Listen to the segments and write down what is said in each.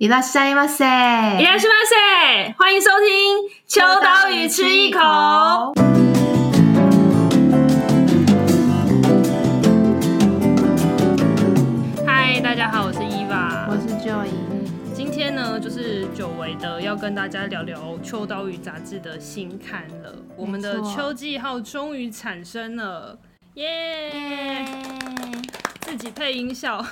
いらっしゃいませ，いらっしゃいませ，欢迎收听《秋刀鱼吃一口》。嗨，大家好，我是伊娃，我是 Joy。今天呢，就是久违的要跟大家聊聊《秋刀鱼》杂志的新刊了。我们的秋季号终于产生了，耶、yeah！自己配音效。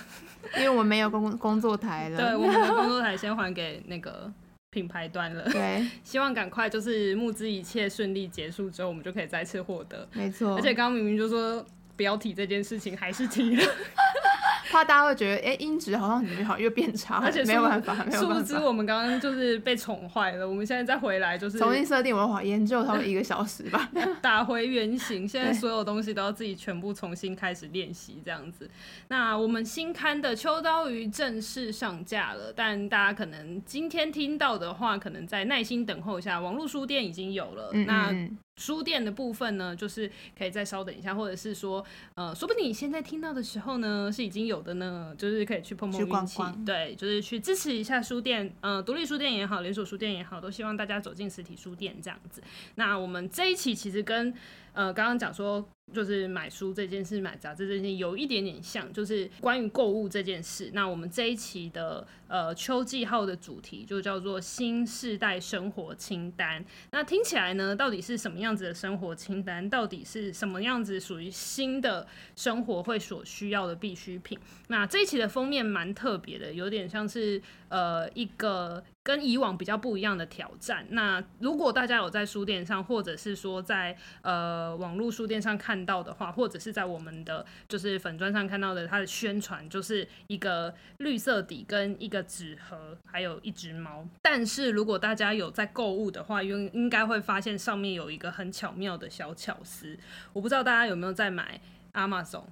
因为我们没有工工作台了，对，我们的工作台 先还给那个品牌端了。对，希望赶快就是募资一切顺利结束之后，我们就可以再次获得。没错，而且刚刚明明就说不要提这件事情，还是提了。怕大家会觉得，哎、欸，音质好像怎么好又变差，而且没有办法，没有办法。殊不知我们刚刚就是被宠坏了，我们现在再回来就是重新设定，我好研究差不多一个小时吧，打回原形。现在所有东西都要自己全部重新开始练习，这样子。那我们新刊的《秋刀鱼》正式上架了，但大家可能今天听到的话，可能再耐心等候一下，网络书店已经有了。嗯嗯那书店的部分呢，就是可以再稍等一下，或者是说，呃，说不定你现在听到的时候呢，是已经有的呢，就是可以去碰碰运气，对，就是去支持一下书店，呃，独立书店也好，连锁书店也好，都希望大家走进实体书店这样子。那我们这一期其实跟呃刚刚讲说。就是买书这件事，买杂志这件事有一点点像，就是关于购物这件事。那我们这一期的呃秋季号的主题就叫做新世代生活清单。那听起来呢，到底是什么样子的生活清单？到底是什么样子属于新的生活会所需要的必需品？那这一期的封面蛮特别的，有点像是呃一个。跟以往比较不一样的挑战。那如果大家有在书店上，或者是说在呃网络书店上看到的话，或者是在我们的就是粉砖上看到的，它的宣传就是一个绿色底跟一个纸盒，还有一只猫。但是如果大家有在购物的话，应应该会发现上面有一个很巧妙的小巧思。我不知道大家有没有在买 Amazon。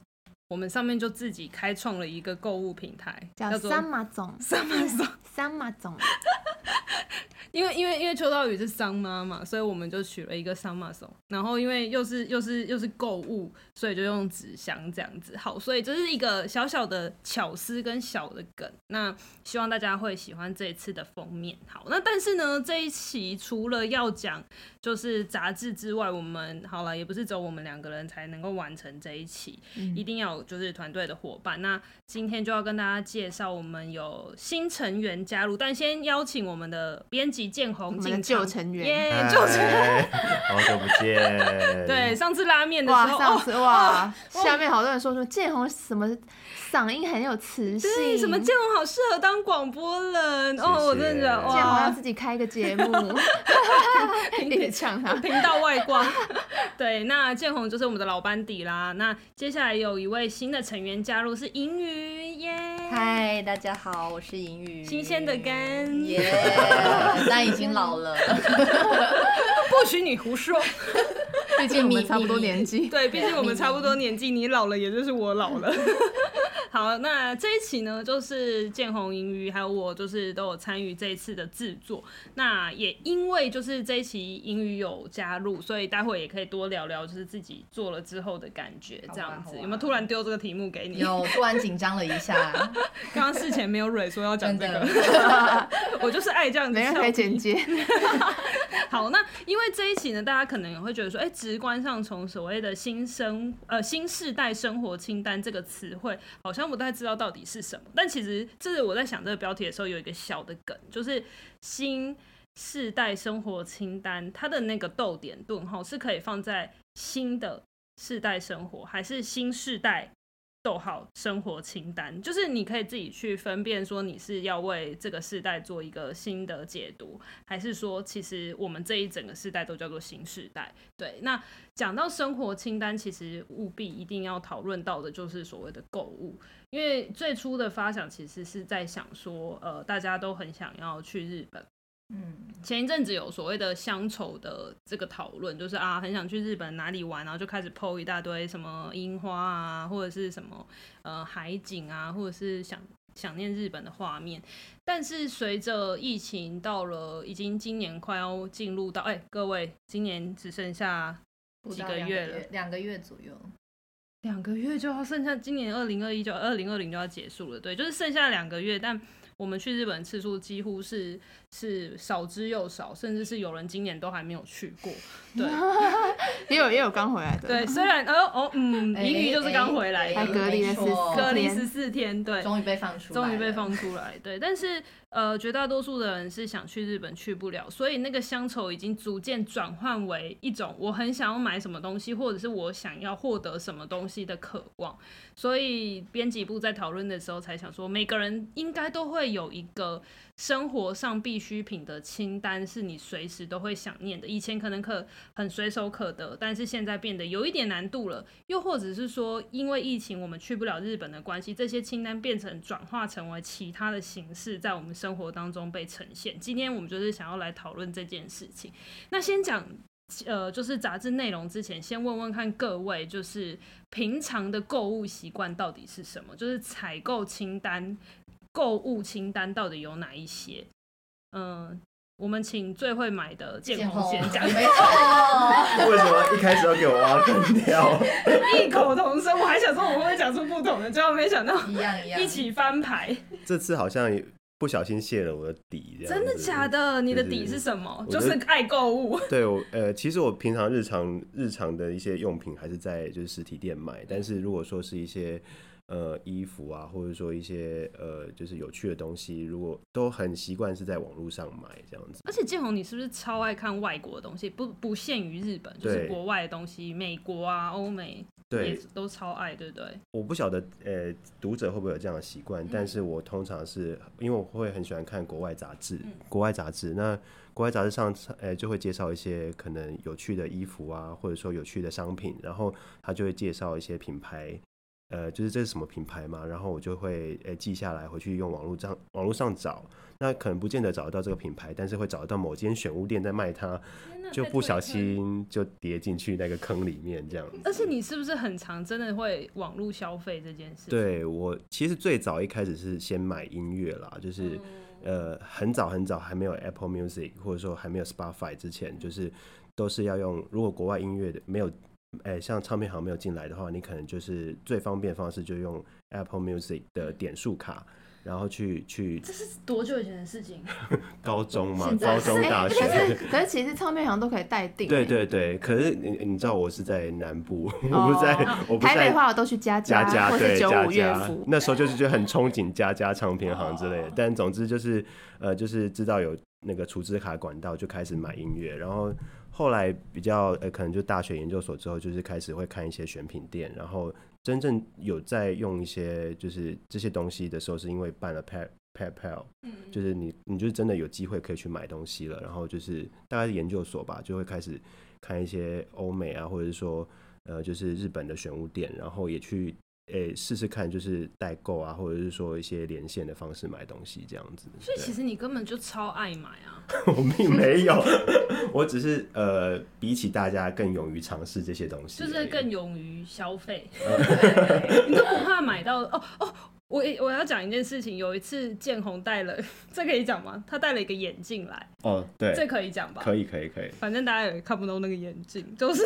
我们上面就自己开创了一个购物平台，叫做 Amazon。Amazon。因为因为因为秋刀鱼是桑妈嘛，所以我们就取了一个桑马总。然后因为又是又是又是购物，所以就用纸箱这样子。好，所以这是一个小小的巧思跟小的梗。那希望大家会喜欢这一次的封面。好，那但是呢，这一期除了要讲就是杂志之外，我们好了也不是只有我们两个人才能够完成这一期，嗯、一定要有就是团队的伙伴。那今天就要跟大家介绍，我们有新成员加入，但先邀请我们的编辑建宏进旧成员，耶，旧成员，好久不见。对，上次拉面的时候，上次哇，哦、下面好多人说说建宏什么嗓音很有磁性，什么建宏好适合当广播人哦，我真的哇，建宏要自己开个节目，一直呛他频道外挂。对，那建宏就是我们的老班底啦。那接下来有一位新的成员加入，是银鱼耶。嗨，大家好，我是银鱼。新鲜的肝耶，但已经老了。不许你胡说，毕竟我们差不多年纪。对，毕竟我们差不多年纪，你老了，也就是我老了。好，那这一期呢，就是建宏、英语还有我，就是都有参与这一次的制作。那也因为就是这一期英语有加入，所以待会也可以多聊聊，就是自己做了之后的感觉，这样子。有没有突然丢这个题目给你？有，突然紧张了一下。刚刚事前没有蕊说要讲这个，我就是爱这样子。没人可以剪接。好，那因为这一期呢，大家可能也会觉得说，哎、欸，直观上从所谓的新生呃新世代生活清单这个词汇，好像我不太知道到底是什么。但其实这是我在想这个标题的时候，有一个小的梗，就是新世代生活清单，它的那个逗点顿号是可以放在新的世代生活，还是新世代？逗号生活清单，就是你可以自己去分辨，说你是要为这个世代做一个新的解读，还是说其实我们这一整个世代都叫做新世代。对，那讲到生活清单，其实务必一定要讨论到的就是所谓的购物，因为最初的发想其实是在想说，呃，大家都很想要去日本。嗯，前一阵子有所谓的乡愁的这个讨论，就是啊，很想去日本哪里玩，然后就开始 po 一大堆什么樱花啊，或者是什么呃海景啊，或者是想想念日本的画面。但是随着疫情到了，已经今年快要进入到，哎、欸，各位，今年只剩下几个月了，两个月左右，两个月就要剩下今年二零二一就二零二零就要结束了，对，就是剩下两个月，但。我们去日本次数几乎是是少之又少，甚至是有人今年都还没有去过。对，也有也有刚回来的。对，虽然哦哦嗯，英语就是刚回来的，还隔离了十隔离十四天，对，终于被放出来，终于被放出来，对，但是。呃，绝大多数的人是想去日本去不了，所以那个乡愁已经逐渐转换为一种我很想要买什么东西，或者是我想要获得什么东西的渴望。所以编辑部在讨论的时候才想说，每个人应该都会有一个。生活上必需品的清单是你随时都会想念的。以前可能可很随手可得，但是现在变得有一点难度了。又或者是说，因为疫情我们去不了日本的关系，这些清单变成转化成为其他的形式，在我们生活当中被呈现。今天我们就是想要来讨论这件事情。那先讲呃，就是杂志内容之前，先问问看各位，就是平常的购物习惯到底是什么？就是采购清单。购物清单到底有哪一些？嗯，我们请最会买的建宏先讲。没错，为什么一开始要给我挖坑掉？异口同声，我还想说我会不会讲出不同的，最后没想到一样一样，一起翻牌。这次好像不小心泄了我的底，真的假的？你的底是什么？就是爱购物。对，我呃，其实我平常日常日常的一些用品还是在就是实体店买，但是如果说是一些。呃，衣服啊，或者说一些呃，就是有趣的东西，如果都很习惯是在网络上买这样子。而且建宏，你是不是超爱看外国的东西？不不限于日本，就是国外的东西，美国啊、欧美，对，也都超爱，对不对？我不晓得呃，读者会不会有这样的习惯，嗯，但是我通常是因为我会很喜欢看国外杂志，嗯，国外杂志，那国外杂志上呃就会介绍一些可能有趣的衣服啊，或者说有趣的商品，然后他就会介绍一些品牌。呃，就是这是什么品牌嘛？然后我就会呃记下来，回去用网络上网络上找。那可能不见得找得到这个品牌，但是会找得到某间选物店在卖它，就不小心就跌进去那个坑里面这样。而且你是不是很常真的会网络消费这件事？对，我其实最早一开始是先买音乐啦，就是、嗯、呃很早很早还没有 Apple Music 或者说还没有 Spotify 之前，就是都是要用。如果国外音乐的没有。像唱片行没有进来的话，你可能就是最方便的方式，就用 Apple Music 的点数卡，然后去去。这是多久以前的事情？高中嘛，高中大学。可是 可是其实唱片行都可以代订。对对对，可是你你知道我是在南部，哦、我不在，哦、我不在。台北的话我都去家家，家家对家家。那时候就是就很憧憬家家唱片行之类的，哦、但总之就是呃，就是知道有那个储值卡管道，就开始买音乐，然后。后来比较呃，可能就大学研究所之后，就是开始会看一些选品店，然后真正有在用一些就是这些东西的时候，是因为办了 Pay PayPal，嗯，就是你你就真的有机会可以去买东西了，然后就是大概是研究所吧，就会开始看一些欧美啊，或者是说呃，就是日本的选物店，然后也去。诶，试试看，就是代购啊，或者是说一些连线的方式买东西这样子。所以其实你根本就超爱买啊！我并没有，我只是呃，比起大家更勇于尝试这些东西，就是更勇于消费。你都不怕买到哦哦。我我要讲一件事情，有一次建宏戴了，这可以讲吗？他戴了一个眼镜来。哦，对，这可以讲吧？可以，可以，可以。反正大家也看不到那个眼镜，就是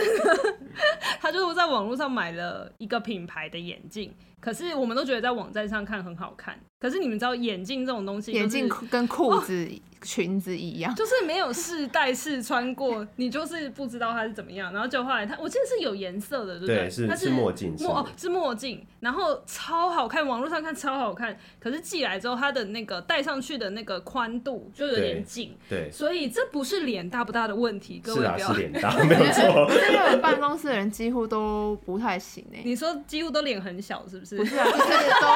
他就是在网络上买了一个品牌的眼镜。可是我们都觉得在网站上看很好看，可是你们知道眼镜这种东西，就是，眼镜跟裤子，哦、裙子一样，就是没有试戴试穿过，你就是不知道它是怎么样。然后就后来它，我记得是有颜色的，对不对？对，是它是墨镜，墨哦，是墨镜，然后超好看，网络上看超好看。可是寄来之后，它的那个戴上去的那个宽度就有点紧，对，所以这不是脸大不大的问题，各位不要。是啊，是脸大，没有错。因为我办公室的人几乎都不太行哎。你说几乎都脸很小，是不是？不是啊，就是都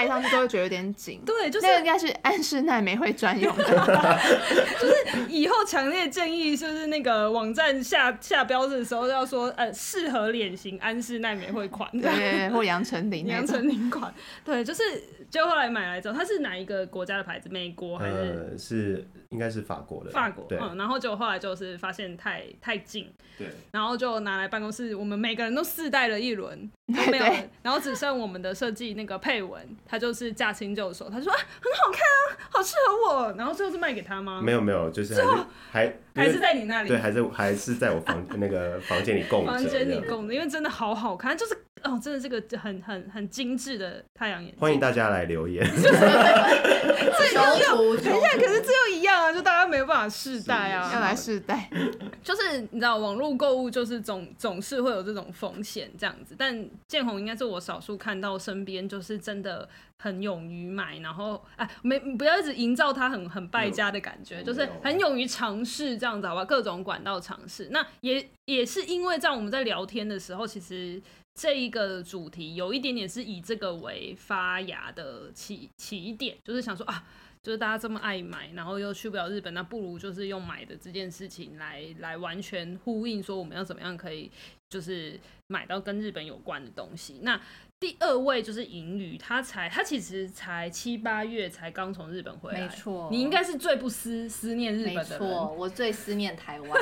戴上去都会觉得有点紧。对，就是那个应该是安室奈美惠专用的。就是以后强烈建议，就是那个网站下下标志的时候要说，呃，适合脸型安室奈美惠款，对，对，或杨丞琳，杨丞琳款。对，就是就后来买来之后，它是哪一个国家的牌子？美国还是？呃、是应该是法国的。法国，嗯。然后就后来就是发现太太近，对。然后就拿来办公室，我们每个人都试戴了一轮。没有，然后只剩我们的设计那个配文，他就是驾轻就熟，他说啊，很好看啊，好适合我，然后最后是卖给他吗？没有没有，就是还是还还是在你那里，对，还是还是在我房那个房间里供，房间里供的，因为真的好好看，就是哦，真的是个很很很精致的太阳眼镜。欢迎大家来留言。这有图，等一下，可是这又一样啊，就大家没有办法试戴啊，要来试戴。就是你知道，网络购物就是总总是会有这种风险这样子。但建宏应该是我少数看到身边就是真的很勇于买，然后哎，没不要一直营造他很很败家的感觉，就是很勇于尝试这样子，好吧？各种管道尝试。那也也是因为在我们在聊天的时候，其实。这一个主题有一点点是以这个为发芽的起起点，就是想说啊，就是大家这么爱买，然后又去不了日本，那不如就是用买的这件事情来来完全呼应，说我们要怎么样可以就是买到跟日本有关的东西。那第二位就是银宇，他才他其实才七八月才刚从日本回来，没错，你应该是最不思思念日本的人，没错，我最思念台湾。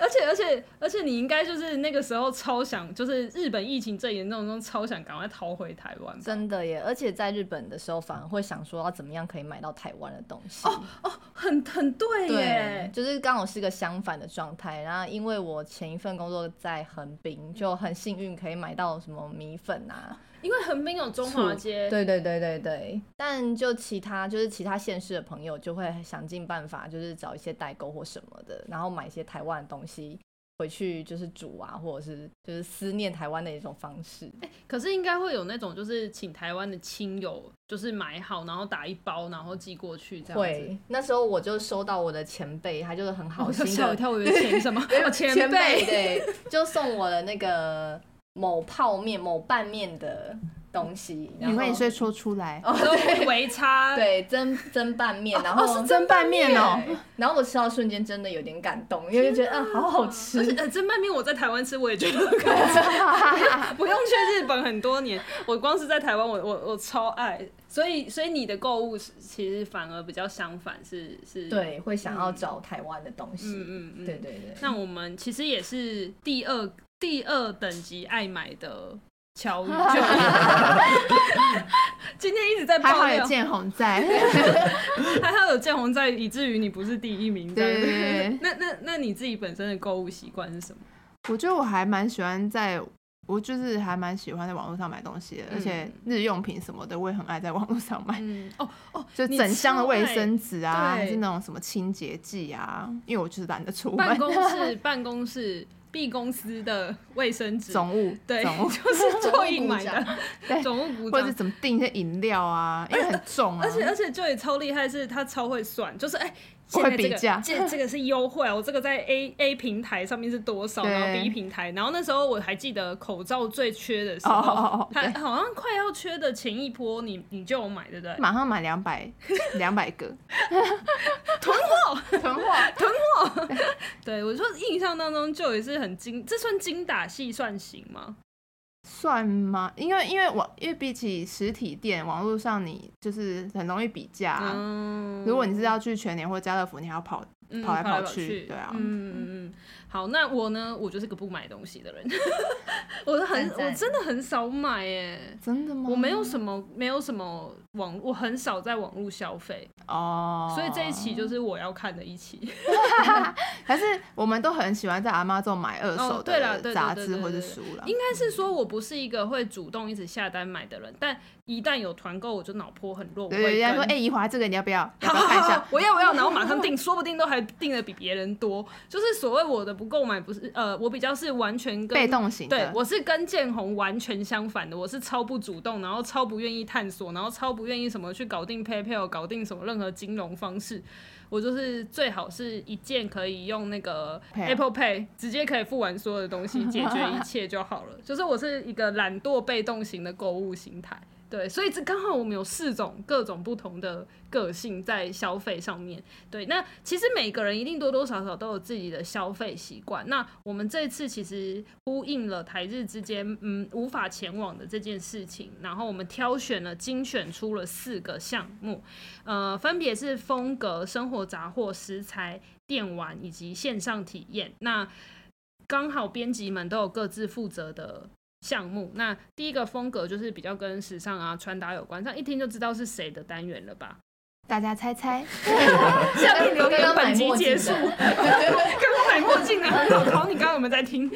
而且而且而且，你应该就是那个时候超想，就是日本疫情最严重的时候，超想赶快逃回台湾。真的耶！而且在日本的时候，反而会想说要怎么样可以买到台湾的东西。哦哦，很很对耶，对，就是刚好是个相反的状态。然后因为我前一份工作在横滨，就很幸运可以买到什么米粉啊。因为横滨有中华街，对对对对对。但就其他就是其他县市的朋友，就会想尽办法，就是找一些代购或什么的，然后买一些台湾的东西回去，就是煮啊，或者是就是思念台湾的一种方式。欸，可是应该会有那种就是请台湾的亲友，就是买好，然后打一包，然后寄过去这样子。会，那时候我就收到我的前辈，他就是很好心的，吓我一跳，我以为钱什么？前辈对，就送我的那个。某泡面、某拌面的东西，你会说说出来？哦，对，微差，对，蒸蒸拌面，然后是蒸拌面哦。然后我吃到瞬间真的有点感动，因为觉得啊，好好吃。呃，蒸拌面我在台湾吃，我也觉得很感动。不用去日本很多年，我光是在台湾，我我我超爱。所以，所以你的购物其实反而比较相反，是是，对，会想要找台湾的东西。嗯嗯嗯，对对对。那我们其实也是第二。第二等级爱买的乔宇，今天一直在还好有建宏在，还好有建宏在，以至于你不是第一名。对对对。那那那你自己本身的购物习惯是什么？我觉得我还蛮喜欢在，我就是还蛮喜欢在网络上买东西的，嗯、而且日用品什么的我也很爱在网络上买。嗯、哦哦，就整箱的卫生纸啊，还是那种什么清洁剂啊，因为我就是懒得出门。办公室，办公室。B 公司的卫生纸，总务对，总务 就是做印买的，对，总务股，或者怎么订一些饮料啊，因为很重啊，而且而且就也超厉害，是他超会算，就是哎。欸会比价，这这个是优惠啊！我这个在 A A 平台上面是多少，然后 B 平台，然后那时候我还记得口罩最缺的时候，还好像快要缺的前一波，你你就有买对不对？马上买两百 两百个，囤货囤货囤货。对，我说印象当中就也是很精，这算精打细算型吗？算吗？因为因为网，因为比起实体店，网络上你就是很容易比价啊。嗯，如果你是要去全年或家乐福，你还要跑。跑来跑去，对啊，嗯嗯嗯，好，那我呢？我就是个不买东西的人，我是很，我真的很少买耶，真的吗？我没有什么，没有什么网，我很少在网络消费哦，所以这一期就是我要看的一期。还是我们都很喜欢在 Amazon 买二手的杂志或者书了。应该是说我不是一个会主动一直下单买的人，但一旦有团购，我就脑波很弱。对，人家说，哎，怡华这个你要不要？要不要看一下？我要，我要，然后马上订，说不定都还。订的比别人多，就是所谓我的不购买，不是呃，我比较是完全跟被动型的，对，我是跟建宏完全相反的，我是超不主动，然后超不愿意探索，然后超不愿意什么去搞定 PayPal，搞定什么任何金融方式，我就是最好是一键可以用那个 Apple Pay 直接可以付完所有的东西，解决一切就好了。就是我是一个懒惰被动型的购物心态。对，所以这刚好我们有四种各种不同的个性在消费上面。对，那其实每个人一定多多少少都有自己的消费习惯。那我们这次其实呼应了台日之间嗯无法前往的这件事情，然后我们挑选了精选出了四个项目，呃，分别是风格、生活杂货、食材、电玩以及线上体验。那刚好编辑们都有各自负责的。项目，那第一个风格就是比较跟时尚啊、穿搭有关，这样一听就知道是谁的单元了吧？大家猜猜。下面留言本集结束。刚刚买墨镜的很好，考你刚刚有没有在听？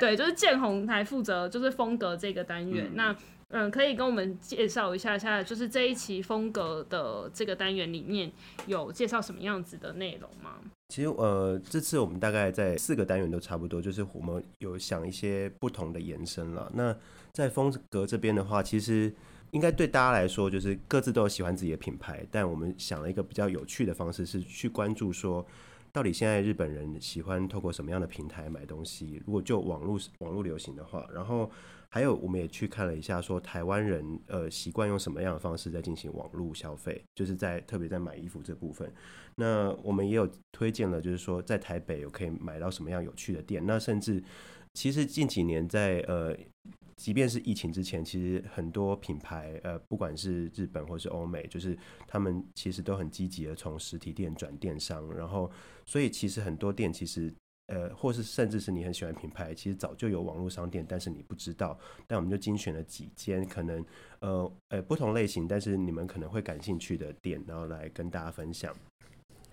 对，就是建宏来负责就是风格这个单元。嗯、那嗯，可以跟我们介绍一下下，就是这一期风格的这个单元里面有介绍什么样子的内容吗？其实呃，这次我们大概在四个单元都差不多，就是我们有想一些不同的延伸了。那在风格这边的话，其实应该对大家来说，就是各自都有喜欢自己的品牌，但我们想了一个比较有趣的方式，是去关注说，到底现在日本人喜欢透过什么样的平台买东西？如果就网络网络流行的话，然后。还有，我们也去看了一下，说台湾人呃习惯用什么样的方式在进行网络消费，就是在特别在买衣服这部分。那我们也有推荐了，就是说在台北有可以买到什么样有趣的店。那甚至其实近几年在呃，即便是疫情之前，其实很多品牌呃，不管是日本或是欧美，就是他们其实都很积极的从实体店转电商，然后所以其实很多店其实。呃，或是甚至是你很喜欢品牌，其实早就有网络商店，但是你不知道。但我们就精选了几间可能呃呃不同类型，但是你们可能会感兴趣的店，然后来跟大家分享。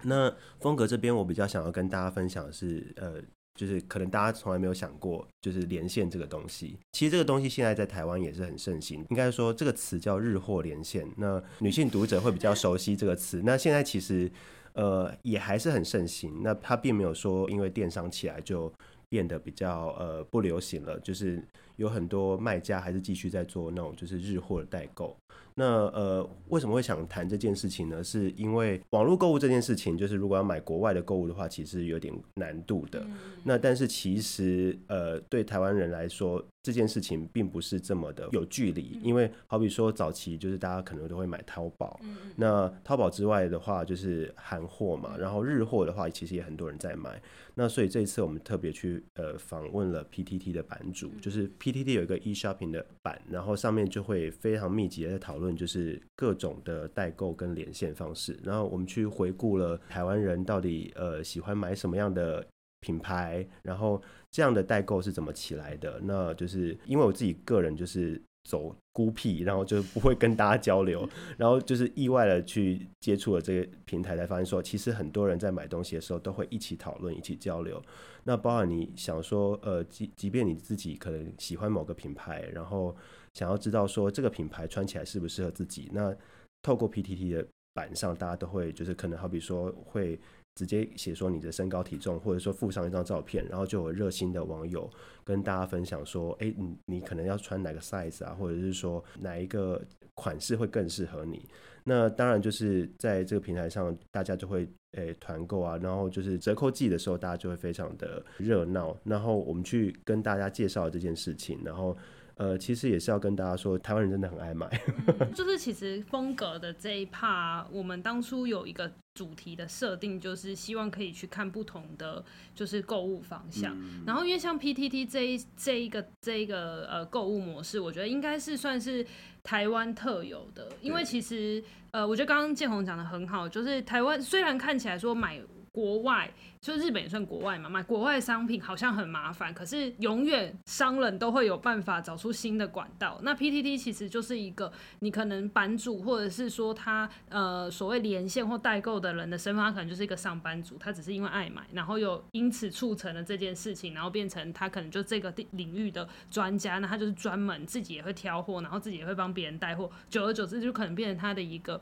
那风格这边，我比较想要跟大家分享的是，呃，就是可能大家从来没有想过，就是连线这个东西。其实这个东西现在在台湾也是很盛行，应该说这个词叫日货连线。那女性读者会比较熟悉这个词。那现在其实。呃，也还是很盛行。那它并没有说因为电商起来就变得比较呃不流行了，就是有很多卖家还是继续在做那种就是日货的代购。那呃，为什么会想谈这件事情呢？是因为网络购物这件事情，就是如果要买国外的购物的话，其实有点难度的。那但是其实呃，对台湾人来说，这件事情并不是这么的有距离。因为好比说早期就是大家可能都会买淘宝，那淘宝之外的话就是韩货嘛，然后日货的话其实也很多人在买。那所以这一次我们特别去呃访问了 PTT 的版主，就是 PTT 有一个 e-shopping 的版，然后上面就会非常密集的在讨论。就是各种的代购跟连线方式，然后我们去回顾了台湾人到底呃喜欢买什么样的品牌，然后这样的代购是怎么起来的？那就是因为我自己个人就是走孤僻，然后就不会跟大家交流，然后就是意外的去接触了这个平台，才发现说其实很多人在买东西的时候都会一起讨论、一起交流。那包含你想说呃，即即便你自己可能喜欢某个品牌，然后。想要知道说这个品牌穿起来适不适合自己，那透过 PTT 的版上，大家都会就是可能好比说会直接写说你的身高体重，或者说附上一张照片，然后就有热心的网友跟大家分享说，哎，你你可能要穿哪个 size 啊，或者是说哪一个款式会更适合你。那当然就是在这个平台上，大家就会诶团购啊，然后就是折扣季的时候，大家就会非常的热闹。然后我们去跟大家介绍这件事情，然后。呃，其实也是要跟大家说，台湾人真的很爱买。嗯，就是其实风格的这一 part，，我们当初有一个主题的设定，就是希望可以去看不同的就是购物方向。嗯、然后因为像 PTT 这一这一个这一个呃购物模式，我觉得应该是算是台湾特有的。因为其实呃，我觉得刚刚建宏讲的很好，就是台湾虽然看起来说买。国外就日本也算国外嘛，买国外商品好像很麻烦，可是永远商人都会有办法找出新的管道。那 PTT 其实就是一个你可能版主或者是说他呃所谓连线或代购的人的身份，他可能就是一个上班族，他只是因为爱买，然后又因此促成了这件事情，然后变成他可能就这个领域的专家，那他就是专门自己也会挑货，然后自己也会帮别人带货，久而久之就可能变成他的一个。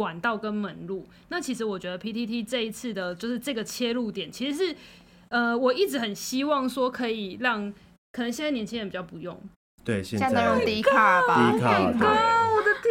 管道跟门路，那其实我觉得 PTT 这一次的就是这个切入点，其实是，呃，我一直很希望说可以让，可能现在年轻人比较不用，对，现在用 D 卡吧，D 卡，我的天哪！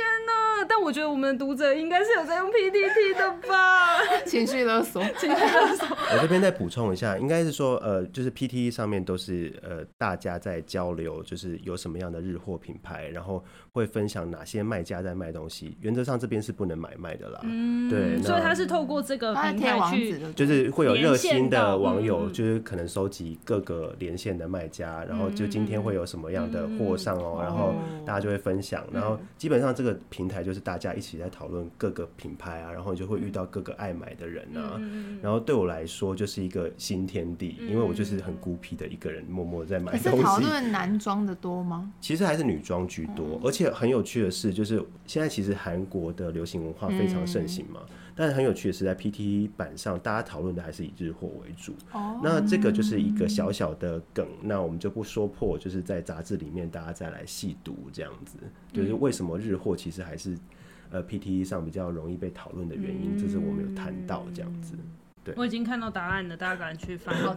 但我觉得我们的读者应该是有在用 PTT 的吧？情绪勒索，情绪勒索。我这边再补充一下，应该是说，呃，就是 PTT 上面都是呃大家在交流，就是有什么样的日货品牌，然后会分享哪些卖家在卖东西。原则上这边是不能买卖的啦。嗯，对。所以他是透过这个平台去，就是会有热心的网友，就是可能收集各个连线的卖家，然后就今天会有什么样的货上哦，然后大家就会分享，然后基本上这个平台就是。大家一起在讨论各个品牌啊，然后你就会遇到各个爱买的人啊。嗯、然后对我来说就是一个新天地，嗯、因为我就是很孤僻的一个人，默默在买东西。讨论男装的多吗？其实还是女装居多，嗯、而且很有趣的是，就是现在其实韩国的流行文化非常盛行嘛。嗯但很有趣的是，在 PTT 版上，大家讨论的还是以日货为主。哦，那这个就是一个小小的梗，那我们就不说破，就是在杂志里面大家再来细读这样子，就是为什么日货其实还是呃 PTT 上比较容易被讨论的原因，这是我们有谈到这样子。对，我已经看到答案了，大家赶紧去翻。好，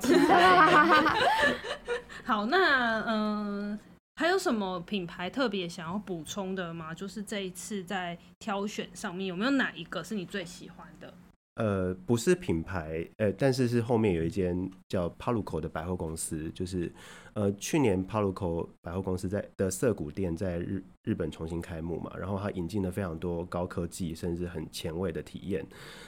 好，那嗯。呃还有什么品牌特别想要补充的吗？就是这一次在挑选上面有没有哪一个是你最喜欢的？呃，不是品牌，呃，但是是后面有一间叫 PARCO 的百货公司，就是呃，去年 PARCO 百货公司在的涩谷店在日日本重新开幕嘛，然后它引进了非常多高科技甚至很前卫的体验。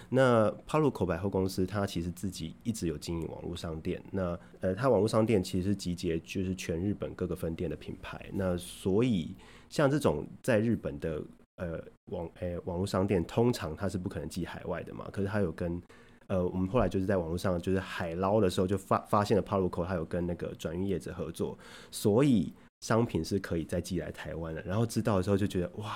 那 PARCO 百货公司它其实自己一直有经营网络商店，那呃，它网络商店其实是集结就是全日本各个分店的品牌，那所以像这种在日本的。呃，网诶、网络商店通常它是不可能寄海外的嘛。可是它有跟呃，我们后来就是在网络上就是海捞的时候就发发现了 PARCO 它有跟那个转运业者合作，所以商品是可以再寄来台湾的。然后知道的时候就觉得哇，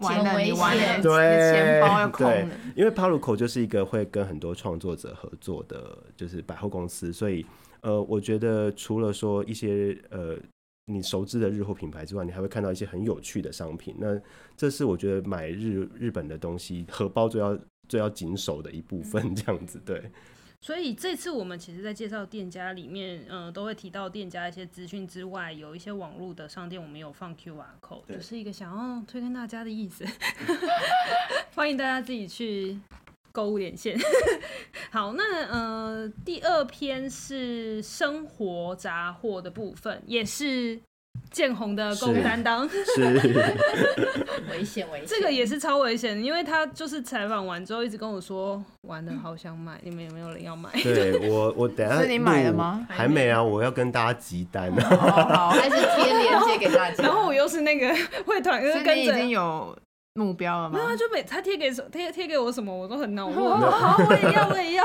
完了你完了，对，钱包要空了。对，因为 PARCO 就是一个会跟很多创作者合作的，就是百货公司，所以呃，我觉得除了说一些呃。你熟知的日货品牌之外，你还会看到一些很有趣的商品。那这是我觉得买日日本的东西，荷包就要最要紧守的一部分，这样子对。所以这次我们其实，在介绍店家里面，嗯、呃，都会提到店家一些资讯之外，有一些网络的商店，我们有放 QR code，就是一个想要推荐大家的意思。欢迎大家自己去购物连线。好，那呃，第二篇是生活杂货的部分，也是建宏的购物担当，是 危险危险，这个也是超危险，因为他就是采访完之后一直跟我说，玩的好想买，你们有没有人要买？对我，我等下是你买了吗？还没啊，我要跟大家集单呢，还是贴链接给大家，然后我又是那个会团，跟着已经有。目标了吗？没有，就每他贴给什贴贴给我什么，我都很恼火。好，我也要，我也要。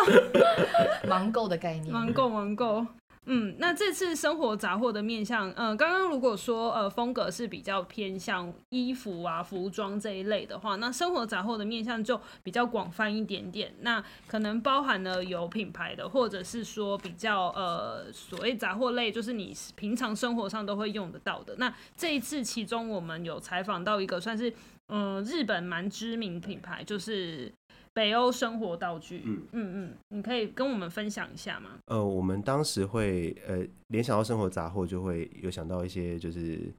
盲购的概念。盲购，盲购。嗯，那这次生活杂货的面向，嗯，刚刚如果说呃风格是比较偏向衣服啊、服装这一类的话，那生活杂货的面向就比较广泛一点点。那可能包含了有品牌的，或者是说比较呃所谓杂货类，就是你平常生活上都会用得到的。那这一次其中我们有采访到一个算是。嗯、呃，日本蛮知名品牌就是北欧生活道具。嗯嗯嗯，你可以跟我们分享一下吗？呃，我们当时会呃联想到生活杂货，就会有想到一些就是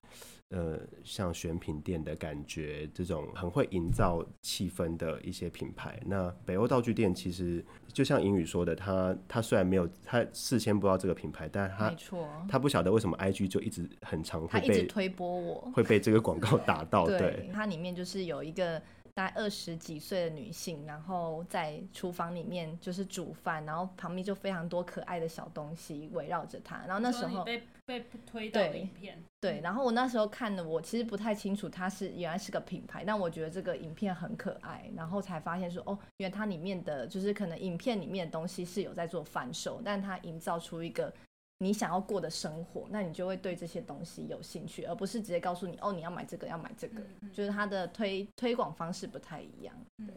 呃像选品店的感觉，这种很会营造气氛的一些品牌。那北欧道具店其实就像英语说的，他他虽然没有他事先不知道这个品牌，但他没错，他不晓得为什么 IG 就一直很常会被推播我，会被这个广告打到。对，它里面就是有一个。大概二十几岁的女性，然后在厨房里面就是煮饭，然后旁边就非常多可爱的小东西围绕着她。然后那时候被被推到影片，对，对。然后我那时候看的，我其实不太清楚它是原来是个品牌，但我觉得这个影片很可爱，然后才发现说哦，原来它里面的就是可能影片里面的东西是有在做贩售，但它营造出一个。你想要过的生活，那你就会对这些东西有兴趣，而不是直接告诉你哦，你要买这个，要买这个，嗯、就是它的推推广方式不太一样。对。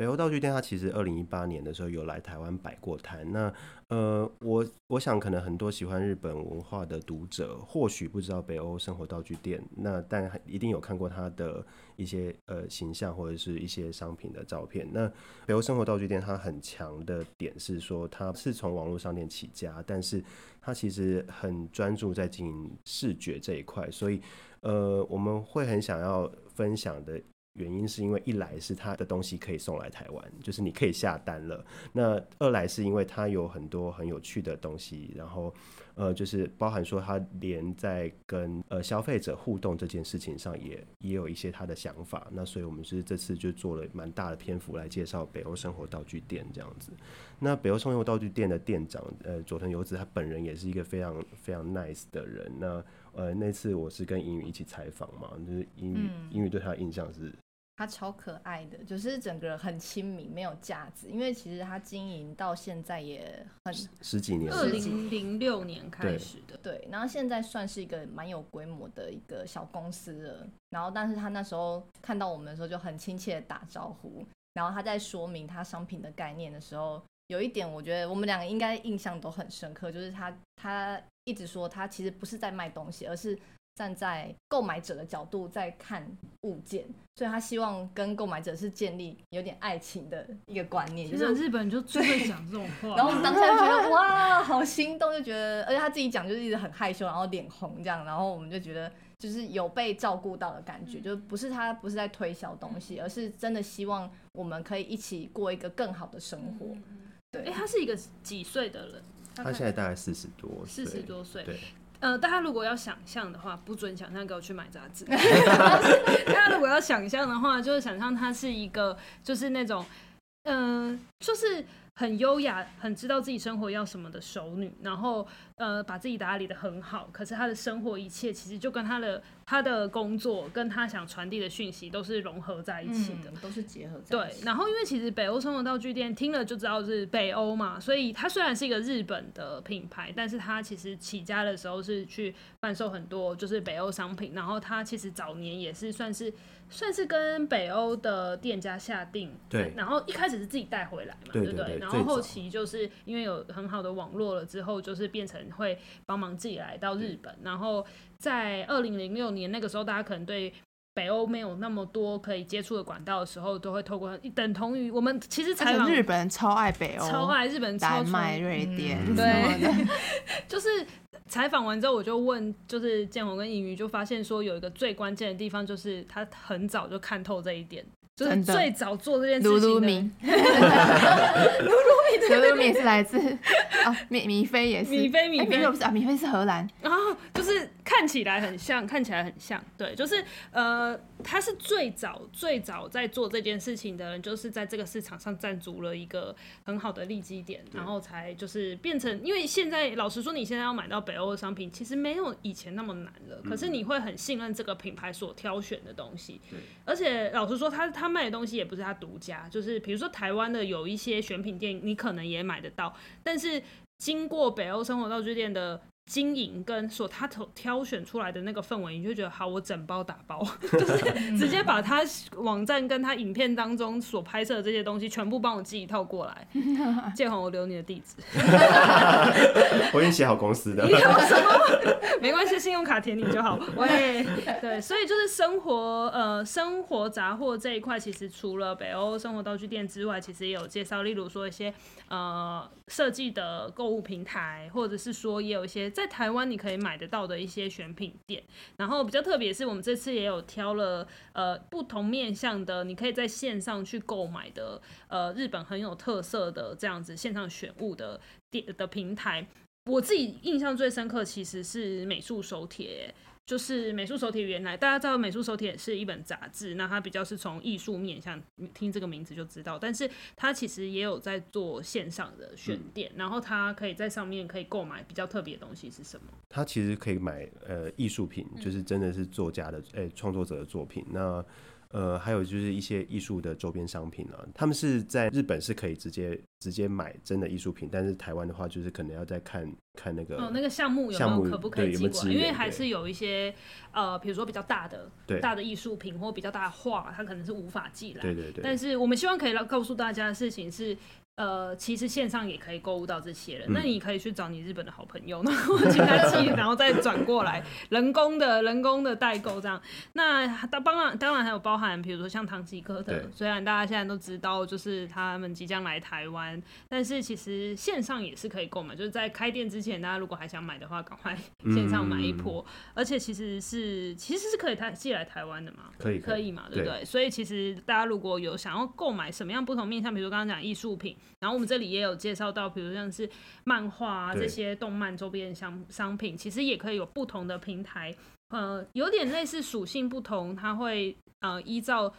北欧道具店，它其实二零一八年的时候有来台湾摆过摊。那呃，我我想可能很多喜欢日本文化的读者，或许不知道北欧生活道具店，那但一定有看过它的一些呃形象或者是一些商品的照片。那北欧生活道具店它很强的点是说，它是从网络商店起家，但是它其实很专注在经营视觉这一块，所以呃，我们会很想要分享的。原因是因为一来是他的东西可以送来台湾，就是你可以下单了。那二来是因为他有很多很有趣的东西，然后呃，就是包含说他连在跟呃消费者互动这件事情上也也有一些他的想法。那所以我们是这次就做了蛮大的篇幅来介绍北欧生活道具店这样子。那北欧生活道具店的店长呃佐藤游子他本人也是一个非常非常 nice 的人。那呃那次我是跟英语一起采访嘛，就是英语英语对他的印象是。他超可爱的，就是整个人很亲民，没有架子。因为其实他经营到现在也很十几年，二零零六年开始的，对。对，然后现在算是一个蛮有规模的一个小公司了。然后，但是他那时候看到我们的时候就很亲切的打招呼。然后他在说明他商品的概念的时候，有一点我觉得我们两个应该印象都很深刻，就是他他一直说他其实不是在卖东西，而是。站在购买者的角度在看物件，所以他希望跟购买者是建立有点爱情的一个观念。就是日本就最会讲这种话，然后我们当时就觉得 哇，好心动，就觉得，而且他自己讲就是一直很害羞，然后脸红这样，然后我们就觉得就是有被照顾到的感觉，嗯、就不是他不是在推销东西，而是真的希望我们可以一起过一个更好的生活。嗯、对，哎、欸，他是一个几岁的人？他现在大概四十多，四十多岁。对。呃，大家如果要想象的话，不准想象给我去买杂志。大家如果要想象的话，就是想象他是一个，就是那种，嗯、呃，就是。很优雅，很知道自己生活要什么的熟女，然后呃，把自己打理的很好。可是她的生活一切其实就跟她的她的工作，跟她想传递的讯息都是融合在一起的，嗯、都是结合在一起。对，然后因为其实北欧生活道具店听了就知道是北欧嘛，所以它虽然是一个日本的品牌，但是它其实起家的时候是去贩售很多就是北欧商品。然后它其实早年也是算是算是跟北欧的店家下定，对，然后一开始是自己带回来嘛，对不对？然后后期就是因为有很好的网络了之后，就是变成会帮忙自己来到日本。然后在二零零六年那个时候，大家可能对北欧没有那么多可以接触的管道的时候，都会透过等同于我们其实采访日本人超爱北欧，超爱日本超，丹麦、瑞典，嗯、对，就是采访完之后，我就问，就是建宏跟盈余就发现说，有一个最关键的地方，就是他很早就看透这一点。就是最早做这件事情的，卢卢米，卢卢米是来自啊米米菲也是，米菲米菲。不是啊，米菲是荷兰，然后就是看起来很像，看起来很像，对，就是呃，他是最早最早在做这件事情的人，就是在这个市场上站足了一个很好的利基点，然后才就是变成，因为现在老实说，你现在要买到北欧的商品，其实没有以前那么难了，可是你会很信任这个品牌所挑选的东西，而且老实说，他他。卖的东西也不是他独家，就是比如说台湾的有一些选品店，你可能也买得到，但是经过北欧生活道具店的。经营跟所他挑挑选出来的那个氛围，你就觉得好，我整包打包，就是直接把他网站跟他影片当中所拍摄的这些东西全部帮我寄一套过来。建宏，我留你的地址。我已经写好公司的。你有什么？没关系，信用卡填你就好。喂，对，所以就是生活呃生活杂货这一块，其实除了北欧生活道具店之外，其实也有介绍，例如说一些呃设计的购物平台，或者是说也有一些。在台湾你可以买得到的一些选品店，然后比较特别是我们这次也有挑了呃不同面向的，你可以在线上去购买的呃日本很有特色的这样子线上选物的店的平台。我自己印象最深刻其实是美术手帖。就是美术手帖，原来大家知道美术手帖是一本杂志，那它比较是从艺术面向，听这个名字就知道。但是它其实也有在做线上的选店，嗯、然后它可以在上面可以购买比较特别的东西是什么？它其实可以买呃艺术品，就是真的是作家的诶创、欸、作者的作品。那呃，还有就是一些艺术的周边商品啊，他们是在日本是可以直接直接买真的艺术品，但是台湾的话，就是可能要再看看那个哦，那个项目有没有可不可以寄过来？因为还是有一些呃，比如说比较大的对大的艺术品或比较大的画，它可能是无法寄来。对对对。但是我们希望可以来告诉大家的事情是。呃，其实线上也可以购物到这些了，嗯、那你可以去找你日本的好朋友，然后请他寄，然后再转过来，人工的人工的代购这样。那当然当然还有包含，比如说像唐吉诃德，虽然大家现在都知道，就是他们即将来台湾，但是其实线上也是可以购买，就是在开店之前，大家如果还想买的话，赶快线上买一波。嗯、而且其实是其实是可以台寄来台湾的嘛，可以可以嘛，对不对？对，所以其实大家如果有想要购买什么样不同面向，比如刚刚讲艺术品。然后我们这里也有介绍到，比如像是漫画啊，这些动漫周边商商品，其实也可以有不同的平台，呃，有点类似属性不同，它会呃依照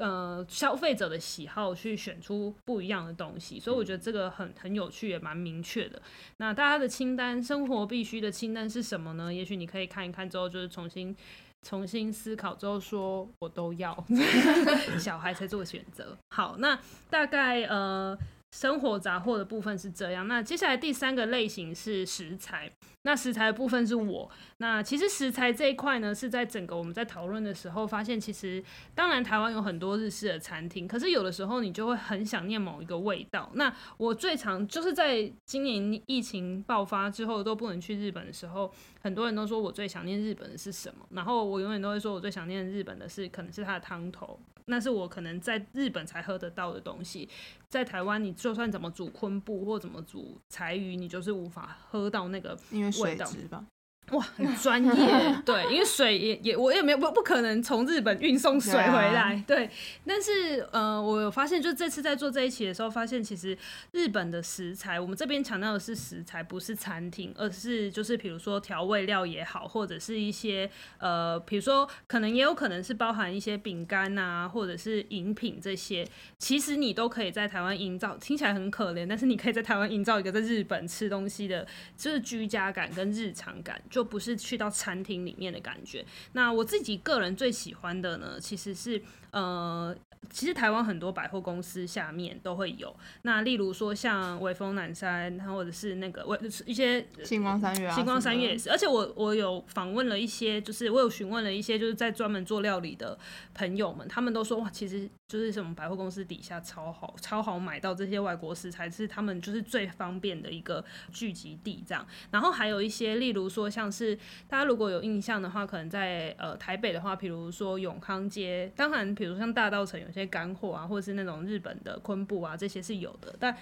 呃消费者的喜好去选出不一样的东西，所以我觉得这个很很有趣，也蛮明确的。那大家的清单，生活必须的清单是什么呢？也许你可以看一看之后，就是重新。重新思考之后说，我都要，小孩才做选择。好，那大概呃。生活杂货的部分是这样，那接下来第三个类型是食材。那食材的部分是我。那其实食材这一块呢，是在整个我们在讨论的时候发现，其实当然台湾有很多日式的餐厅，可是有的时候你就会很想念某一个味道。那我最常就是在今年疫情爆发之后都不能去日本的时候，很多人都说我最想念日本的是什么？然后我永远都会说我最想念日本的是可能是它的汤头。那是我可能在日本才喝得到的东西，在台湾你就算怎么煮昆布或怎么煮柴鱼，你就是无法喝到那个味道。因为水质吧。哇，很专业，对，因为水也也我也没有不不可能从日本运送水回来，对。但是呃，我有发现，就这次在做这一期的时候，发现其实日本的食材，我们这边强调的是食材，不是餐厅，而是就是比如说调味料也好，或者是一些呃，比如说可能也有可能是包含一些饼干啊，或者是饮品这些，其实你都可以在台湾营造，听起来很可怜，但是你可以在台湾营造一个在日本吃东西的，就是居家感跟日常感。就不是去到餐厅里面的感觉。那我自己个人最喜欢的呢，其实是呃。其实台湾很多百货公司下面都会有，那例如说像微风南山，或者是那个微一些星光三月啊，星光三月也是。而且我我有访问了一些，就是我有询问了一些，就是在专门做料理的朋友们，他们都说哇，其实就是什么百货公司底下超好，超好买到这些外国食材，是他们就是最方便的一个聚集地这样。然后还有一些，例如说像是大家如果有印象的话，可能在呃台北的话，比如说永康街，当然比如像大稻城有。些干货啊，或者是那种日本的昆布啊，这些是有的。但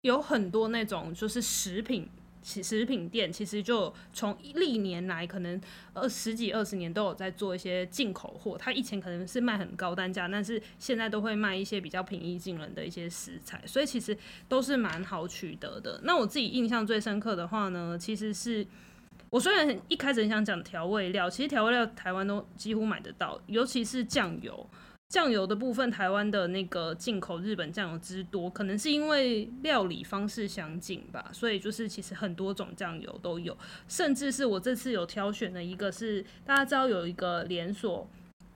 有很多那种就是食品，食品店，其实就从历年来可能二十几二十年都有在做一些进口货。它以前可能是卖很高单价，但是现在都会卖一些比较平易近人的一些食材，所以其实都是蛮好取得的。那我自己印象最深刻的话呢，其实是我虽然一开始很想讲调味料，其实调味料台湾都几乎买得到，尤其是酱油。酱油的部分，台湾的那个进口日本酱油之多，可能是因为料理方式相近吧，所以就是其实很多种酱油都有，甚至是我这次有挑选的一个是大家知道有一个连锁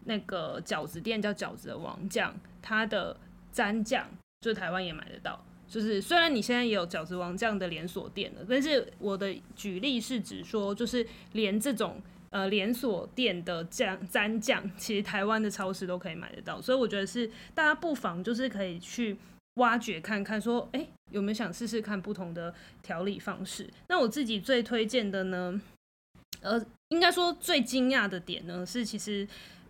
那个饺子店叫饺子王酱，它的蘸酱就台湾也买得到，就是虽然你现在也有饺子王酱的连锁店了，但是我的举例是指说，就是连这种。呃，连锁店的酱蘸酱，其实台湾的超市都可以买得到，所以我觉得是大家不妨就是可以去挖掘看看，说，哎、有没有想试试看不同的调理方式？那我自己最推荐的呢，呃，应该说最惊讶的点呢，是其实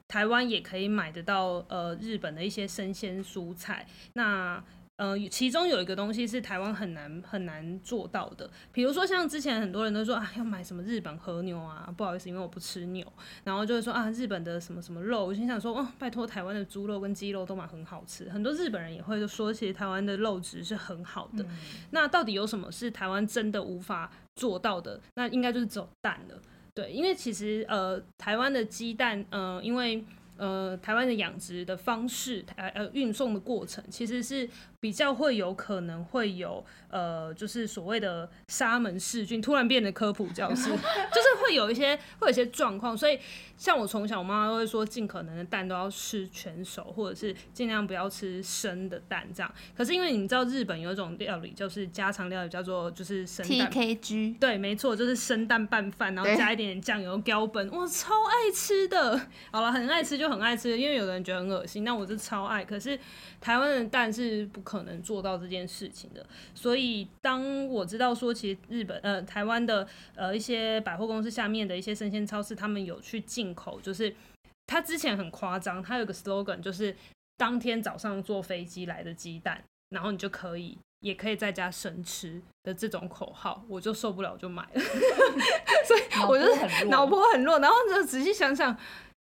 台湾也可以买得到，呃，日本的一些生鲜蔬菜，那。呃，其中有一个东西是台湾很难很难做到的，比如说像之前很多人都说啊，要买什么日本和牛啊，不好意思，因为我不吃牛，然后就会说啊，日本的什么什么肉，我心想说，哦，拜托，台湾的猪肉跟鸡肉都蛮很好吃，很多日本人也会说，其实台湾的肉质是很好的。嗯。那到底有什么是台湾真的无法做到的？那应该就是走蛋了，对，因为其实呃，台湾的鸡蛋，呃，因为呃，台湾的养殖的方式，呃呃，运送的过程其实是。比较会有可能会有呃，就是所谓的沙门氏菌，突然变得科普教师，就是会有一些会有一些状况，所以像我从小我妈妈都会说，尽可能的蛋都要吃全熟，或者是尽量不要吃生的蛋这样。可是因为你们知道日本有一种料理，就是家常料理叫做就是生蛋 TKG，对，没错，就是生蛋拌饭，然后加一点点酱油、标本，我超爱吃的。好了，很爱吃就很爱吃，因为有的人觉得很恶心，那我是超爱。可是台湾的蛋是不可。可能做到这件事情的，所以当我知道说，其实日本呃台湾的呃一些百货公司下面的一些生鲜超市，他们有去进口，就是他之前很夸张，他有个 slogan，就是当天早上坐飞机来的鸡蛋，然后你就可以也可以在家生吃的这种口号，我就受不了就买了，所以我就脑波很弱，然后就仔细想想，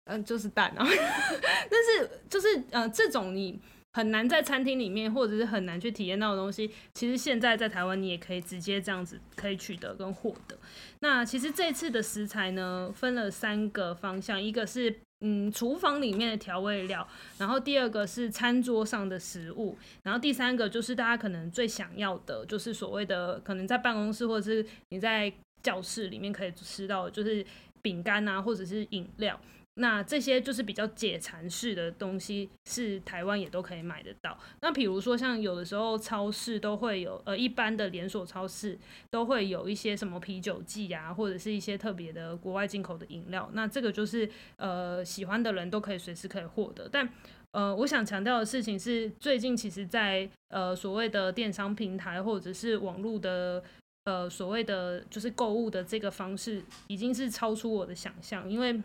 嗯、呃，就是蛋啊，但是就是呃这种你。很难在餐厅里面，或者是很难去体验到的东西，其实现在在台湾你也可以直接这样子可以取得跟获得。那其实这次的食材呢，分了三个方向，一个是嗯厨房里面的调味料，然后第二个是餐桌上的食物，然后第三个就是大家可能最想要的，就是所谓的可能在办公室或者是你在教室里面可以吃到的，就是饼干啊或者是饮料。那这些就是比较解馋式的东西，是台湾也都可以买得到。那比如说像有的时候超市都会有，呃，一般的连锁超市都会有一些什么啤酒剂啊，或者是一些特别的国外进口的饮料。那这个就是呃喜欢的人都可以随时可以获得。但呃，我想强调的事情是，最近其实在呃所谓的电商平台或者是网络的呃所谓的就是购物的这个方式，已经是超出我的想象，因为。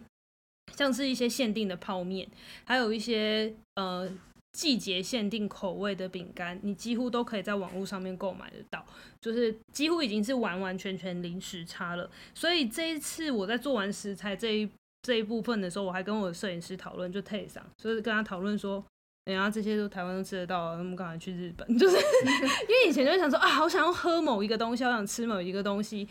像是一些限定的泡面，还有一些呃季节限定口味的饼干，你几乎都可以在网络上面购买得到，就是几乎已经是完完全全零时差了。所以这一次我在做完食材这一这一部分的时候，我还跟我的摄影师讨论，就 Tay 桑，就是跟他讨论说，哎呀，这些都台湾都吃得到，那么赶快去日本，就是因为以前就想说啊，好想要喝某一个东西，好想吃某一个东西，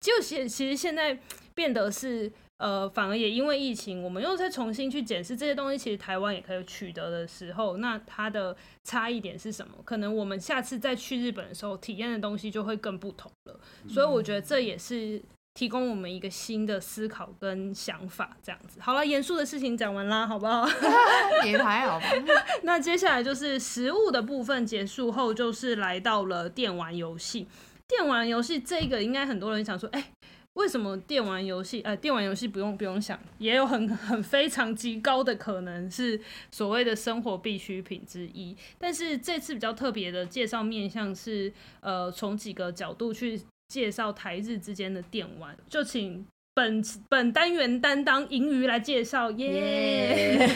就现其实现在变得是。呃，反而也因为疫情，我们又再重新去检视这些东西，其实台湾也可以取得的时候，那它的差异点是什么？可能我们下次再去日本的时候，体验的东西就会更不同了。所以我觉得这也是提供我们一个新的思考跟想法，这样子。好了，严肃的事情讲完啦，好不好？也还好吧。那接下来就是食物的部分结束后，就是来到了电玩游戏。电玩游戏这个，应该很多人想说，哎、欸。为什么电玩游戏？呃，电玩游戏不用不用想，也有很 很非常极高的可能是所谓的生活必需品之一。但是这次比较特别的介绍面向是，呃，从几个角度去介绍台日之间的电玩。就请本本单元担当银鱼来介绍，耶、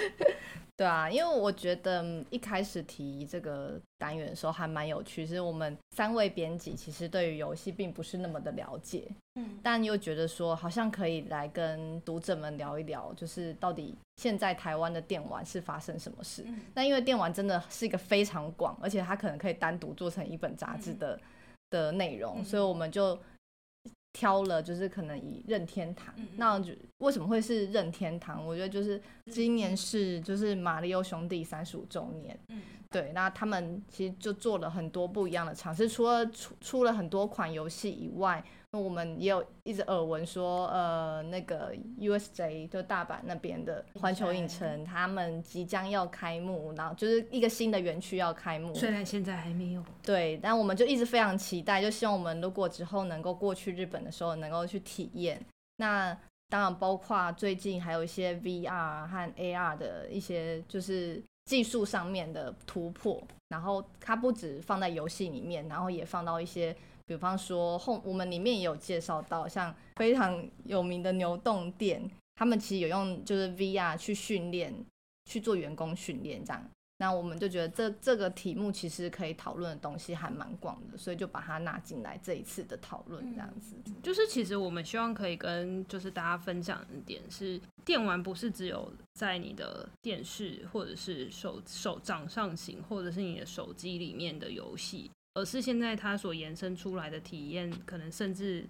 对啊，因为我觉得一开始提这个单元的时候还蛮有趣，是我们三位编辑其实对于游戏并不是那么的了解，嗯，但又觉得说好像可以来跟读者们聊一聊，就是到底现在台湾的电玩是发生什么事？嗯，那因为电玩真的是一个非常广，而且它可能可以单独做成一本杂志的的内容，所以我们就。挑了就是可能以任天堂，嗯、那就为什么会是任天堂？我觉得就是今年是就是马里奥兄弟三十五周年，嗯，对，那他们其实就做了很多不一样的尝试，除了出出了很多款游戏以外。那我们也有一直耳闻说，呃，那个 USJ 就大阪那边的环球影城，他们即将要开幕，然后就是一个新的园区要开幕。虽然现在还没有。对，但我们就一直非常期待，就希望我们如果之后能够过去日本的时候，能够去体验。那当然包括最近还有一些 VR 和 AR 的一些就是技术上面的突破，然后它不止放在游戏里面，然后也放到一些。比方说后，我们里面也有介绍到，像非常有名的牛洞店，他们其实有用就是 VR 去训练，去做员工训练这样。那我们就觉得这这个题目其实可以讨论的东西还蛮广的，所以就把它纳进来这一次的讨论这样子。就是其实我们希望可以跟就是大家分享一点是，电玩不是只有在你的电视或者是手手掌上型，或者是你的手机里面的游戏。而是现在它所延伸出来的体验，可能甚至，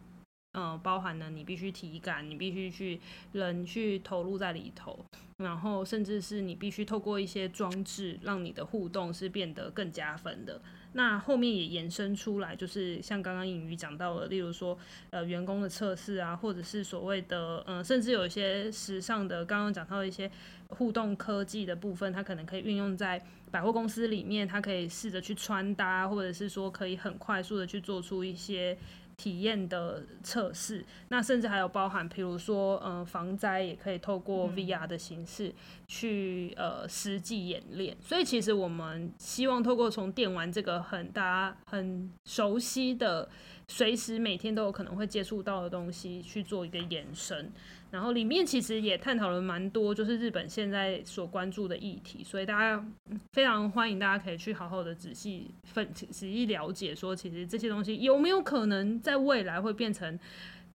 呃，包含了你必须体感，你必须去人去投入在里头，然后甚至是你必须透过一些装置，让你的互动是变得更加分的。那后面也延伸出来，就是像刚刚隐瑜讲到的，例如说，呃，员工的测试啊，或者是所谓的，嗯，甚至有一些时尚的，刚刚讲到一些互动科技的部分，它可能可以运用在。百货公司里面，它可以试着去穿搭，或者是说可以很快速的去做出一些体验的测试。那甚至还有包含，比如说，呃，防灾也可以透过 VR 的形式去呃实际演练。所以其实我们希望透过从电玩这个很大家很熟悉的，随时每天都有可能会接触到的东西去做一个延伸。然后里面其实也探讨了蛮多，就是日本现在所关注的议题，所以大家非常欢迎大家可以去好好的仔细分仔细了解，说其实这些东西有没有可能在未来会变成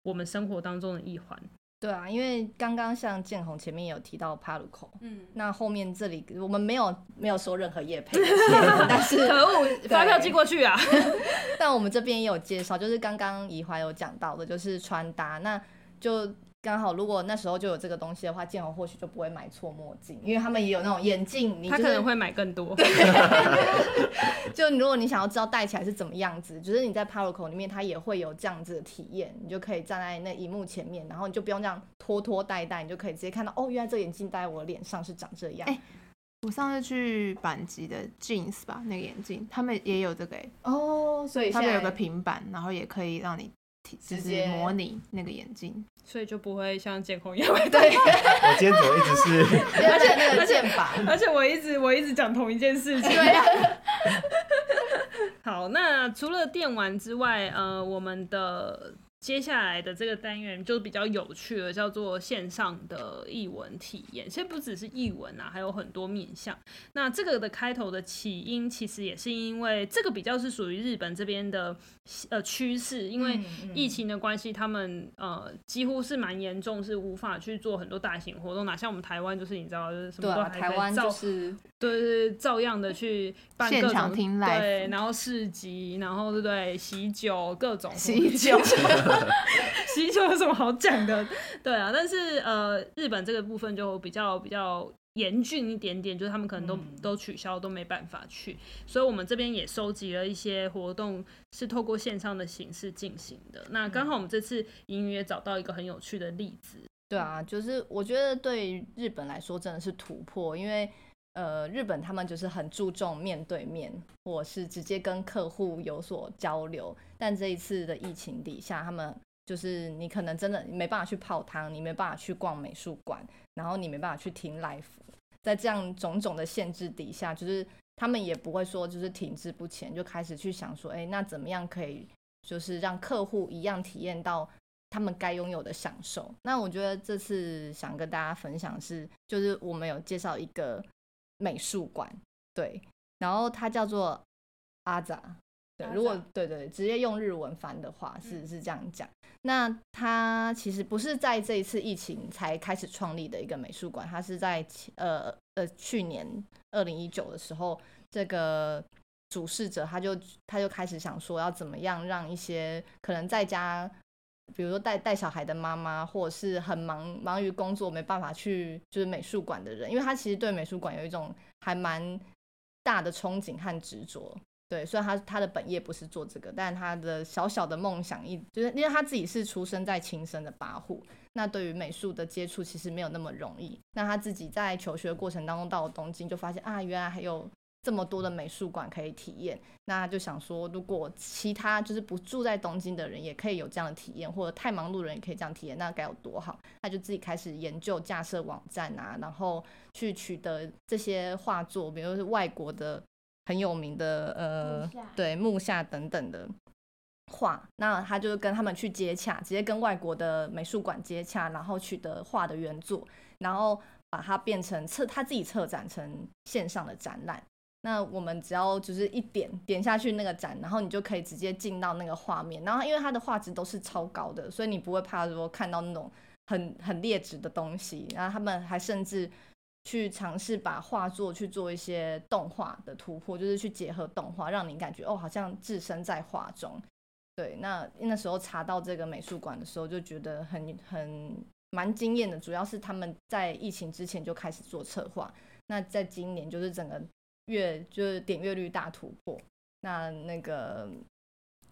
我们生活当中的一环？对啊，因为刚刚像建宏前面有提到 Paluco，嗯，那后面这里我们没有没有收任何业配，但是可恶，发票寄过去啊！但我们这边也有介绍，就是刚刚怡怀有讲到的，就是穿搭，那就。刚好如果那时候就有这个东西的话，建宏或许就不会买错墨镜，因为他们也有那种眼镜，你、就是、他可能会买更多。就如果你想要知道戴起来是怎么样子，就是你在 Paroco 里面，它也会有这样子的体验，你就可以站在那荧幕前面，然后你就不用这样拖拖带带，你就可以直接看到哦，原来这眼镜戴在我脸上是长这样。欸我上次去阪急的 Jeans 吧，那个眼镜，他们也有这个哎。哦，所以他们有个平板，然后也可以让你直接模拟那个眼镜，所以就不会像监控一样。对，我今天怎么一直是？而且那个键盘，而且我一直我一直讲同一件事情。对啊。好，那除了电玩之外，呃，我们的。接下来的这个单元就比较有趣了，叫做线上的译文体验。其实不只是译文啊，还有很多面向。那这个的开头的起因，其实也是因为这个比较是属于日本这边的呃趋势，因为疫情的关系，他们呃几乎是蛮严重，是无法去做很多大型活动。哪像我们台湾，就是你知道，就是什么都还在台湾就是对对，照样的去办各种现场听对，然后市集，然后对不对？喜酒各种喜酒。喜酒有什么好讲的？对啊，但是呃，日本这个部分就比较比较严峻一点点，就是他们可能都、嗯、都取消，都没办法去。所以我们这边也收集了一些活动，是透过线上的形式进行的。那刚好我们这次隐隐也找到一个很有趣的例子。对啊，就是我觉得对日本来说真的是突破，因为呃，日本他们就是很注重面对面，或是直接跟客户有所交流。但这一次的疫情底下，他们就是你可能真的没办法去泡汤，你没办法去逛美术馆，然后你没办法去听 live，在这样种种的限制底下，就是他们也不会说就是停滞不前，就开始去想说，哎，那怎么样可以就是让客户一样体验到他们该拥有的享受？那我觉得这次想跟大家分享是，就是我们有介绍一个美术馆，对，然后它叫做阿扎。对，如果对对，直接用日文翻的话是是这样讲。那它其实不是在这一次疫情才开始创立的一个美术馆，它是在呃呃去年二零一九的时候，这个主事者他就他就开始想说要怎么样让一些可能在家，比如说带带小孩的妈妈，或者是很忙忙于工作没办法去就是美术馆的人，因为他其实对美术馆有一种还蛮大的憧憬和执着。对，虽然他他的本业不是做这个，但他的小小的梦想一就是，因为他自己是出生在青森的八户，那对于美术的接触其实没有那么容易。那他自己在求学的过程当中到了东京，就发现啊，原来还有这么多的美术馆可以体验。那他就想说，如果其他就是不住在东京的人也可以有这样的体验，或者太忙碌的人也可以这样体验，那该有多好？他就自己开始研究架设网站啊，然后去取得这些画作，比如说是外国的。很有名的呃，对木下等等的画，那他就跟他们去接洽，直接跟外国的美术馆接洽，然后取得画的原作，然后把它变成策他自己策展成线上的展览。那我们只要就是一点点下去那个展，然后你就可以直接进到那个画面。然后因为它的画质都是超高的，所以你不会怕说看到那种很很劣质的东西。然后他们还甚至。去尝试把画作去做一些动画的突破，就是去结合动画，让你感觉哦，好像置身在画中。对，那那时候查到这个美术馆的时候，就觉得很很蛮惊艳的。主要是他们在疫情之前就开始做策划，那在今年就是整个月就是点阅率大突破。那那个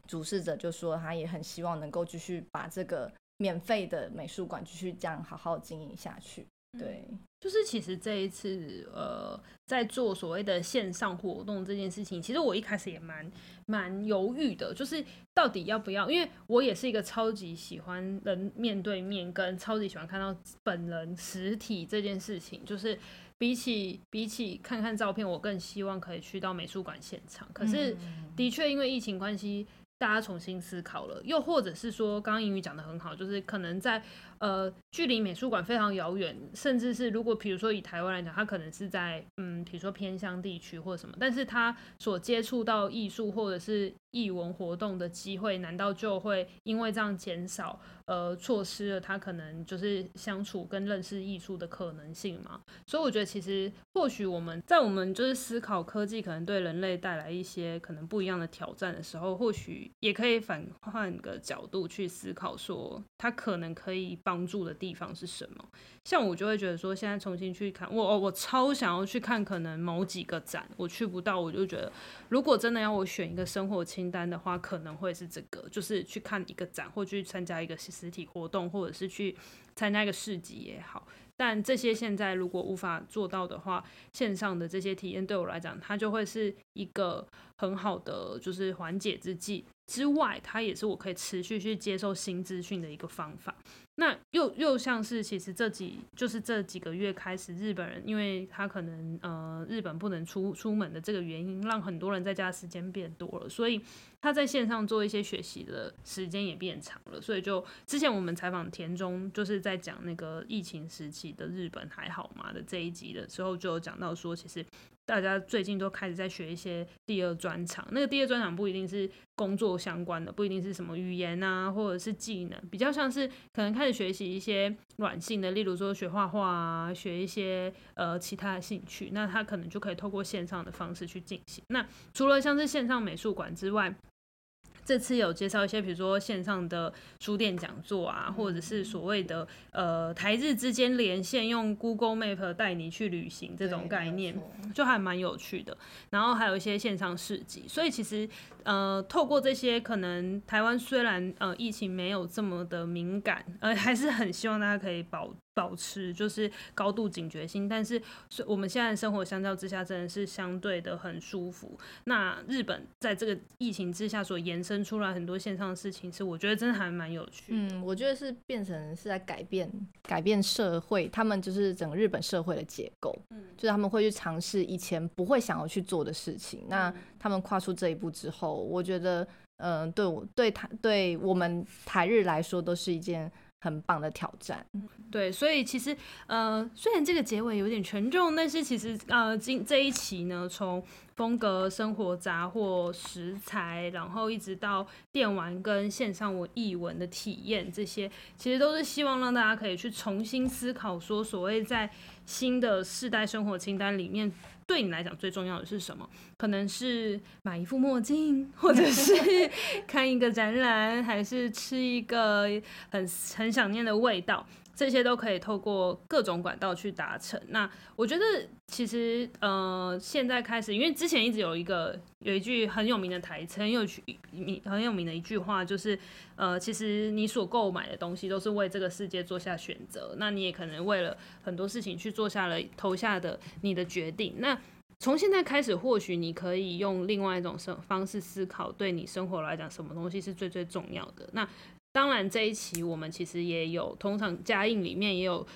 主事者就说，他也很希望能够继续把这个免费的美术馆继续这样好好经营下去。对，就是其实这一次，呃，在做所谓的线上活动这件事情，其实我一开始也蛮蛮犹豫的，就是到底要不要，因为我也是一个超级喜欢人面对面，跟超级喜欢看到本人实体这件事情，就是比起比起看看照片，我更希望可以去到美术馆现场。可是的确因为疫情关系。大家重新思考了，又或者是说，刚刚英语讲得很好，就是可能在呃距离美术馆非常遥远，甚至是如果比如说以台湾来讲，它可能是在嗯，比如说偏乡地区或什么，但是他所接触到艺术或者是艺文活动的机会，难道就会因为这样减少，呃，错失了他可能就是相处跟认识艺术的可能性吗？所以我觉得，其实或许我们在我们就是思考科技可能对人类带来一些可能不一样的挑战的时候，或许也可以反换个角度去思考，说它可能可以帮助的地方是什么。像我就会觉得说，现在重新去看，我我我超想要去看可能某几个展，我去不到，我就觉得，如果真的要我选一个生活清单的话，可能会是这个，就是去看一个展，或去参加一个实体活动，或者是去参加一个市集也好。但这些现在如果无法做到的话，线上的这些体验对我来讲，它就会是一个很好的就是缓解之计。之外，它也是我可以持续去接受新资讯的一个方法。那又又像是，其实这几就是这几个月开始，日本人因为他可能呃日本不能出出门的这个原因，让很多人在家时间变多了，所以他在线上做一些学习的时间也变长了。所以就之前我们采访田中，就是在讲那个疫情时期的日本还好吗的这一集的时候，就有讲到说，其实。大家最近都开始在学一些第二专长，那个第二专长不一定是工作相关的，不一定是什么语言啊，或者是技能，比较像是可能开始学习一些软性的，例如说学画画啊，学一些呃其他的兴趣，那他可能就可以透过线上的方式去进行。那除了像是线上美术馆之外，这次有介绍一些，比如说线上的书店讲座啊，或者是所谓的呃台日之间连线，用 Google Map 带你去旅行这种概念，就还蛮有趣的。然后还有一些线上市集，所以其实呃透过这些，可能台湾虽然呃疫情没有这么的敏感，呃还是很希望大家可以保。保持就是高度警觉性，但是我们现在生活相较之下真的是相对的很舒服。那日本在这个疫情之下所延伸出来很多线上的事情，是我觉得真的还蛮有趣。嗯，我觉得是变成是在改变改变社会，他们就是整个日本社会的结构，嗯，就是他们会去尝试以前不会想要去做的事情。那他们跨出这一步之后，我觉得，嗯、呃，对我对台对我们台日来说都是一件。很棒的挑战，对，所以其实呃，虽然这个结尾有点沉重，但是其实呃，今这一期呢，从风格、生活杂货、食材，然后一直到电玩跟线上文艺文的体验，这些其实都是希望让大家可以去重新思考，说所谓在新的世代生活清单里面。对你来讲最重要的是什么？可能是买一副墨镜，或者是 看一个展览，还是吃一个很很想念的味道。这些都可以透过各种管道去达成。那我觉得其实呃，现在开始，因为之前一直有一个有一句很有名的台词，很有趣、很有名的一句话，就是呃，其实你所购买的东西都是为这个世界做下选择。那你也可能为了很多事情去做下了投下的你的决定。那从现在开始，或许你可以用另外一种生方式思考，对你生活来讲，什么东西是最最重要的？那。当然，这一期我们其实也有，通常加印里面也有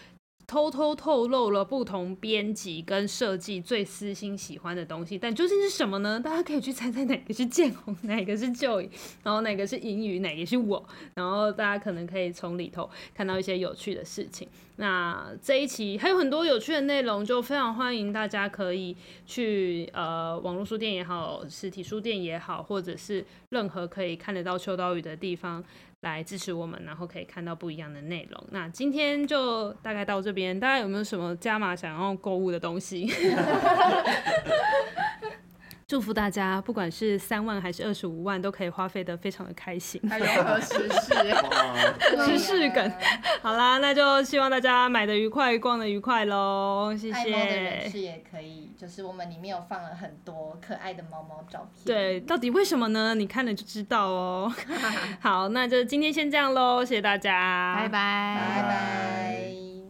偷偷透露了不同编辑跟设计最私心喜欢的东西，但究竟是什么呢？大家可以去猜猜哪个是建宏，哪个是 Joy，然后哪个是银宇，哪个是我，然后大家可能可以从里头看到一些有趣的事情。那这一期还有很多有趣的内容，就非常欢迎大家可以去呃网络书店也好，实体书店也好，或者是任何可以看得到秋刀鱼的地方。来支持我们，然后可以看到不一样的内容。那今天就大概到这边，大家有没有什么加码想要购物的东西？祝福大家，不管是三万还是二十五万，都可以花费得非常的开心。还有何时事？时事梗。好啦，那就希望大家买的愉快，逛的愉快喽。谢谢。爱猫的人士也可以，就是我们里面有放了很多可爱的猫猫照片。对，到底为什么呢？你看了就知道哦。好，那就今天先这样喽，谢谢大家，拜拜，拜拜。